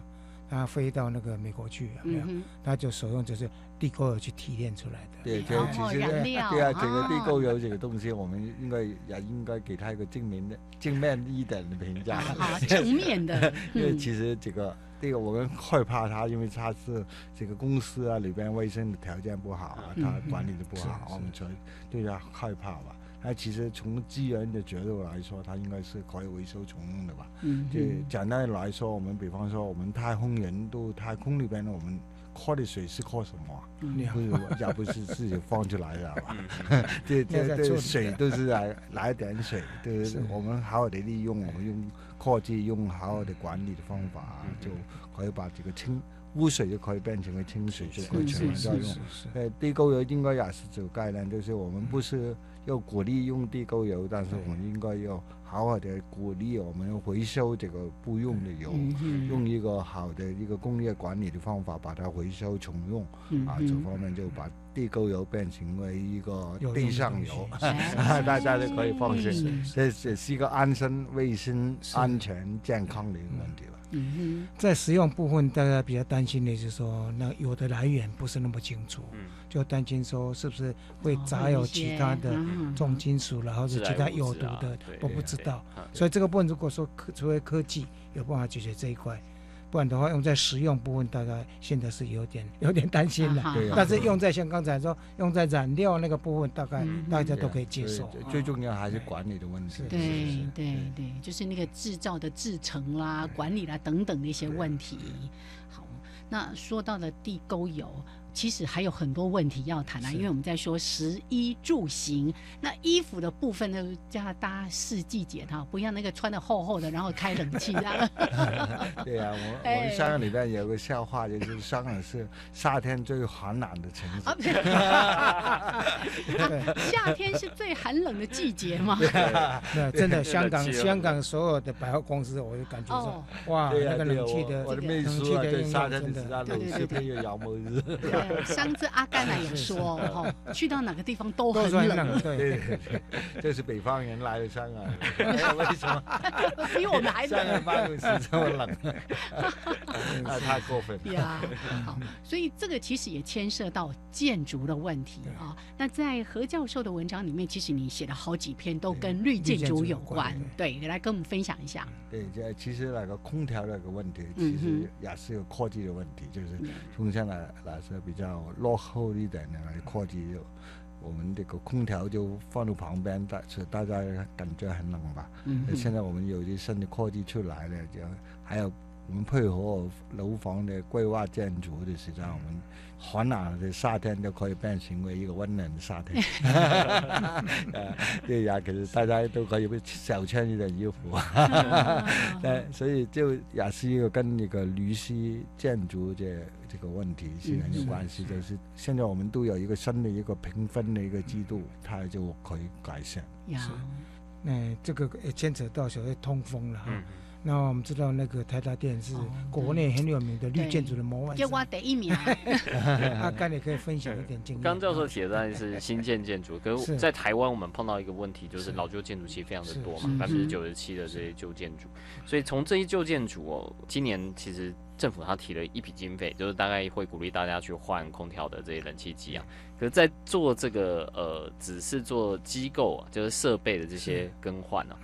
它飞到那个美国去有没有？他就使用就是地沟油去提炼出来的。对，这哦其实对啊，整个地哦沟油这个东西，我们应该也应该给他一个正面的、正面一点的评价。好 正面的嗯 因为其实这个这个我们害怕他，因为他是这个公司啊里边卫生的条件不好啊，他管理的不好，我们所以对他害怕吧。那其实从资源的角度来说，它应该是可以回收重用的吧。嗯就简单的来说，我们比方说我们太空人都太空里边呢，我们喝的水是喝什么啊？嗯不是，要不是自己放出来的吧？嗯这这这水都是来来点水，对是我们好好的利用，我们用科技，用好好的管理的方法，就可以把这个清污水就可以变成为清水，就可以循环再用是是是。呃，地沟油应该也是这个概念，就是我们不是要鼓励用地沟油，但是我们应该要好好的鼓励我们回收这个不用的油，嗯用一个好的一个工业管理的方法把它回收重用。啊，这方面就把地沟油变成为一个地上油，大家都可以放心。这这是一个安身、卫生、安全、健康的一个问题了。嗯在食用部分，大家比较担心的就是说，那有的来源不是那么清楚，就担心说是不是会杂有其他的嗯重金属了，或者其他有毒的对都不知道。所以这个部分，如果说科除非科技有办法解决这一块，不然的话，用在实用部分，大概现在是有点 有点担心的对啊。但是用在像刚才说，用在染料那个部分，大概嗯大家都可以接受。对最重要还是管理的问题。对对对，就是那个制造的制成啦、管理啦等等的一些问题。好，那说到了地沟油。其实还有很多问题要谈啊，因为我们在说食衣住行，那衣服的部分呢，叫大家四季节哈，不要那个穿的厚厚的，然后开冷气这样。对呀、我 我哎们香港里面有个笑话，就是香港是夏天最寒冷的城市。啊夏天是最寒冷的季节嘛？那真的，香港香港所有的百货公司，我就感觉哦说，哇，那个冷气的冷气的应夏天的用真的时候，冷气配有羊毛日。对上次阿甘来有说 哈，去到哪个地方都很冷冷，对对对对，这是北方人来的香港，为什么？比我们还香港冷。办公室这么冷，啊，太过分了。呀，好，所以这个其实也牵涉到建筑的问题啊。那在何教授的文章里面，其实你写了好几篇都跟绿建筑有关，对，你来跟我们分享一下。对，这其实那个空调那个问题，嗯其实也是有科技的问题，就是从现在来说比较落后一点的那个科技，我们这个空调就放到旁边，大是大家感觉很冷吧。现在我们有些新的科技出来了，就还有我们配合楼房的规划建筑的时候，我们寒冷的夏天就可以变成为一个温暖的夏天。呃 对呀，其实大家都可以少穿一点衣服。呃，所以就也是一个跟那个绿色建筑这这个问题是很有关系。就是现在我们都有一个新的一个评分的一个制度，它就可以改善。是，那这个也牵扯到所谓通风了哈。那我们知道那个台达电是国内很有名的绿建筑的模范给我第一名。阿甘，你可以分享一点经验。刚教授提的当然是新建建筑，可是是在台湾我们碰到一个问题，就是老旧建筑其实非常的多嘛，百分之九十七的这些旧建筑，所以从这些旧建筑哦，今年其实政府他提了一笔经费，就是大概会鼓励大家去换空调的这些冷气机啊。可是，在做这个呃，只是做机构啊，就是设备的这些更换啊。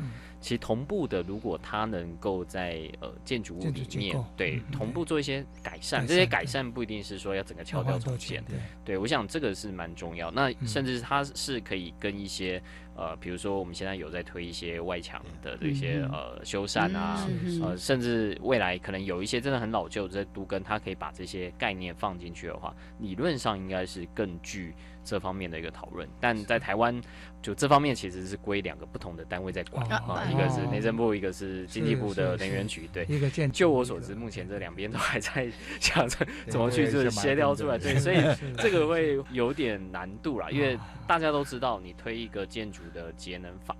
其实同步的，如果它能够在呃建筑物里面对嗯同步做一些改善，这些改善不一定是说要整个敲掉重建，对。对，我想这个是蛮重要。那嗯。甚至它是可以跟一些呃，比如说我们现在有在推一些外墙的这些嗯呃修缮啊，嗯。呃，甚至未来可能有一些真的很老旧在都跟它可以把这些概念放进去的话，理论上应该是更具这方面的一个讨论。但在台湾，就这方面其实是归两个不同的单位在管啊，一个是内政部，一个是经济部的能源局。对，一个建。就我所知，目前这两边都还在想着怎么去就是协调出来。对，所以这个会有点难度啦，因为大家都知道，你推一个建筑的节能法。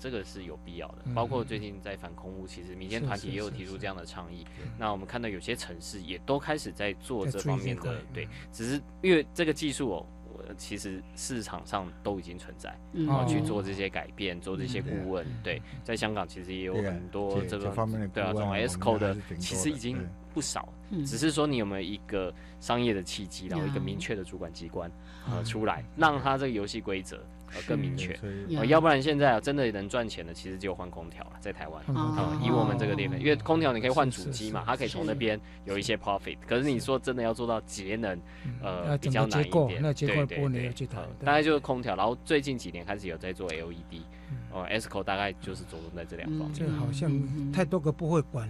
这个是有必要的，包括最近在反空污，其实民间团体也有提出这样的倡议。那我们看到有些城市也都开始在做这方面的，对，只是因为这个技术哦，其实市场上都已经存在，然后去做这些改变，做这些顾问。对，在香港其实也有很多这个方面，对啊，这种 Sco 的其实已经不少，只是说你有没有一个商业的契机，然后一个明确的主管机关呃出来，让他这个游戏规则。呃，更明确，要不然现在啊，真的能赚钱的，其实只有换空调了，在台湾啊，以我们这个地方，因为空调你可以换主机嘛，它可以从那边有一些 profit。可是你说真的要做到节能，呃，比较难一点，对对对，大概就是空调。然后最近几年开始有在做 LED，哦，ESCO 大概就是着重在这两方面。这好像太多个部会管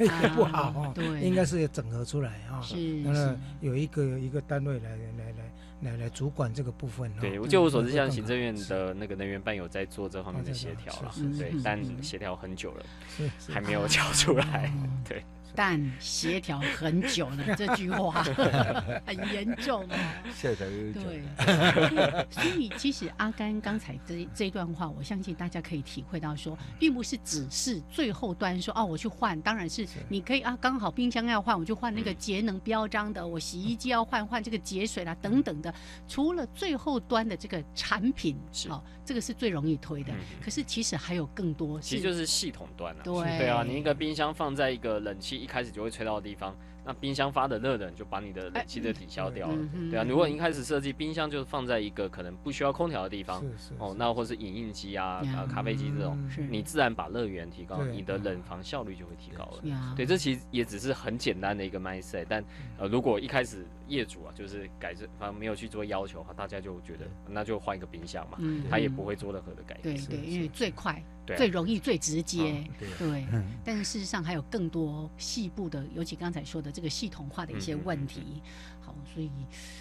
也 不好哦，对，应该是要整合出来啊，是，那有一个一个单位来来来。来来主管这个部分。对，就我所知，像行政院的那个能源办有在做这方面的协调了，对，但协调很久了，还没有交出来，对。但协调很久了，这句话 很严重哦。对，所以其实阿甘刚才这这段话，我相信大家可以体会到，说并不是只是最后端说哦，我去换，当然是你可以啊，刚好冰箱要换，我就换那个节能标章的；我洗衣机要换，换这个节水啦等等的。除了最后端的这个产品，哦，这个是最容易推的。可是其实还有更多，其实就是系统端啊。对对啊，你一个冰箱放在一个冷气。开始就会吹到的地方。那冰箱发的热能就把你的冷气就抵消掉了，对啊。如果你一开始设计冰箱就是放在一个可能不需要空调的地方，哦，那或是影印机啊、咖啡机这种，你自然把热源提高，你的冷房效率就会提高了。对，这其实也只是很简单的一个 mindset，但呃，如果一开始业主啊就是改正，反正没有去做要求的话，大家就觉得那就换一个冰箱嘛，他也不会做任何的改变。对对，因为最快、最容易、最直接。对，但是事实上还有更多细部的，尤其刚才说的。这个系统化的一些问题，好，所以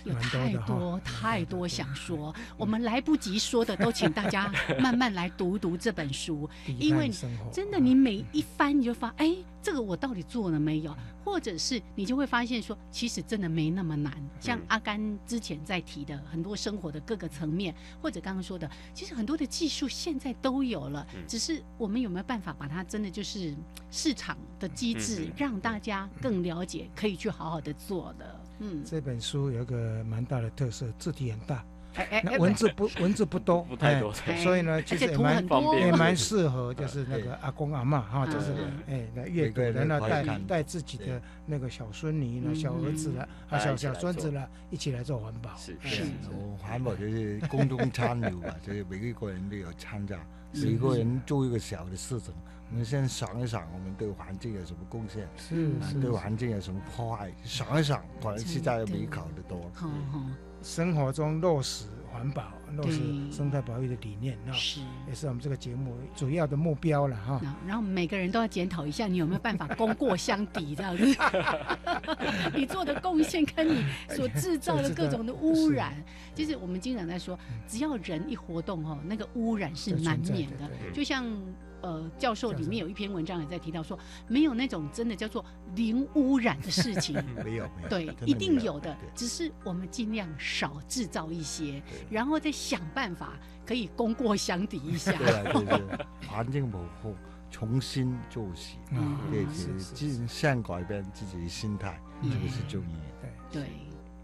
有太多太多想说，我们来不及说的，都请大家 慢慢来读读这本书，因为真的，你每一翻你就发，哎。这个我到底做了没有？或者是你就会发现说，其实真的没那么难。像阿甘之前在提的很多生活的各个层面，或者刚刚说的，其实很多的技术现在都有了，只是我们有没有办法把它真的就是市场的机制，让大家更了解，可以去好好的做的。嗯，这本书有一个蛮大的特色，字体很大。文字不文字不多，不太多，所以呢，其实也蛮也蛮适合，就是那个阿公阿妈哈，就是哎来阅读，然后带带自己的那个小孙女呢、小儿子了、啊小小孙子了，一起来做环保。是是，环保就是公众参与吧，就是每一个人都有参加，每个人做一个小的事情。我们先想一想，我们对环境有什么贡献？是是，对环境有什么破坏？想一想，可能现在美好的多。生活中落实环保、落实生态保育的理念，那是也是我们这个节目主要的目标了哈。然后每个人都要检讨一下，你有没有办法功过相抵这样子？你做的贡献跟你所制造的各种的污染，其实我们经常在说，只要人一活动哦，那个污染是难免的，就像。呃，教授里面有一篇文章也在提到说，没有那种真的叫做零污染的事情，没有，没有对，一定有的，只是我们尽量少制造一些，然后再想办法可以功过相抵一下。对对 环境保护重新做起，对，尽先改变自己的心态，这个是重要。对，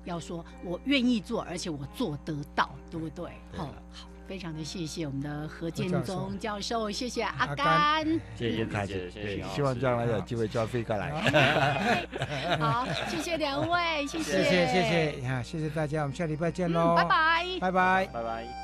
要说我愿意做，而且我做得到，对不对？好，好。非常的谢谢我们的何建宗教授，谢谢阿甘，谢谢大姐，谢谢，希望将来有机会再飞过来。好，谢谢两位，谢谢，谢谢，谢谢，啊，谢谢大家，我们下礼拜见喽，拜拜，拜拜，拜拜。